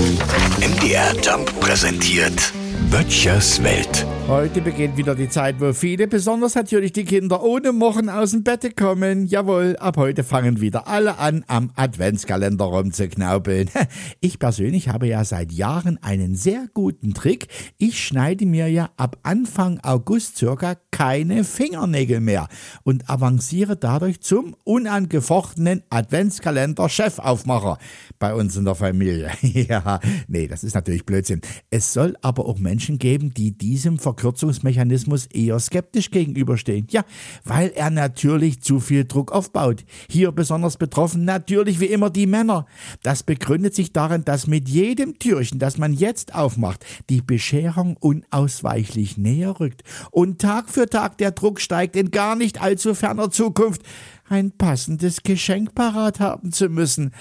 MDR Jump präsentiert Böttchers Welt. Heute beginnt wieder die Zeit, wo viele, besonders natürlich die Kinder, ohne Mochen aus dem Bett kommen. Jawohl, ab heute fangen wieder alle an, am Adventskalender rumzuknaubeln. Ich persönlich habe ja seit Jahren einen sehr guten Trick. Ich schneide mir ja ab Anfang August circa keine Fingernägel mehr und avanciere dadurch zum unangefochtenen Adventskalender-Chefaufmacher bei uns in der Familie. ja, nee, das ist natürlich Blödsinn. Es soll aber auch Menschen geben, die diesem Verkürzungsmechanismus eher skeptisch gegenüberstehen. Ja, weil er natürlich zu viel Druck aufbaut. Hier besonders betroffen natürlich wie immer die Männer. Das begründet sich darin, dass mit jedem Türchen, das man jetzt aufmacht, die Bescherung unausweichlich näher rückt und Tag für Tag der Druck steigt in gar nicht allzu ferner Zukunft ein passendes Geschenk parat haben zu müssen.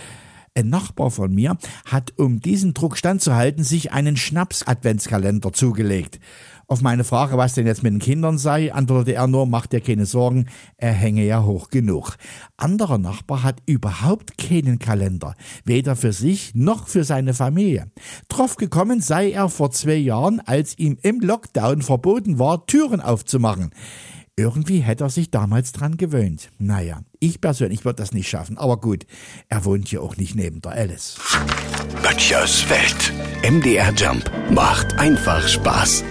Ein Nachbar von mir hat, um diesen Druck standzuhalten, sich einen Schnaps-Adventskalender zugelegt. Auf meine Frage, was denn jetzt mit den Kindern sei, antwortete er nur, macht dir keine Sorgen, er hänge ja hoch genug. Anderer Nachbar hat überhaupt keinen Kalender, weder für sich noch für seine Familie. Drauf gekommen sei er vor zwei Jahren, als ihm im Lockdown verboten war, Türen aufzumachen. Irgendwie hätte er sich damals dran gewöhnt. Naja, ich persönlich würde das nicht schaffen, aber gut, er wohnt ja auch nicht neben der Alice. Böttchers Welt. MDR Jump macht einfach Spaß.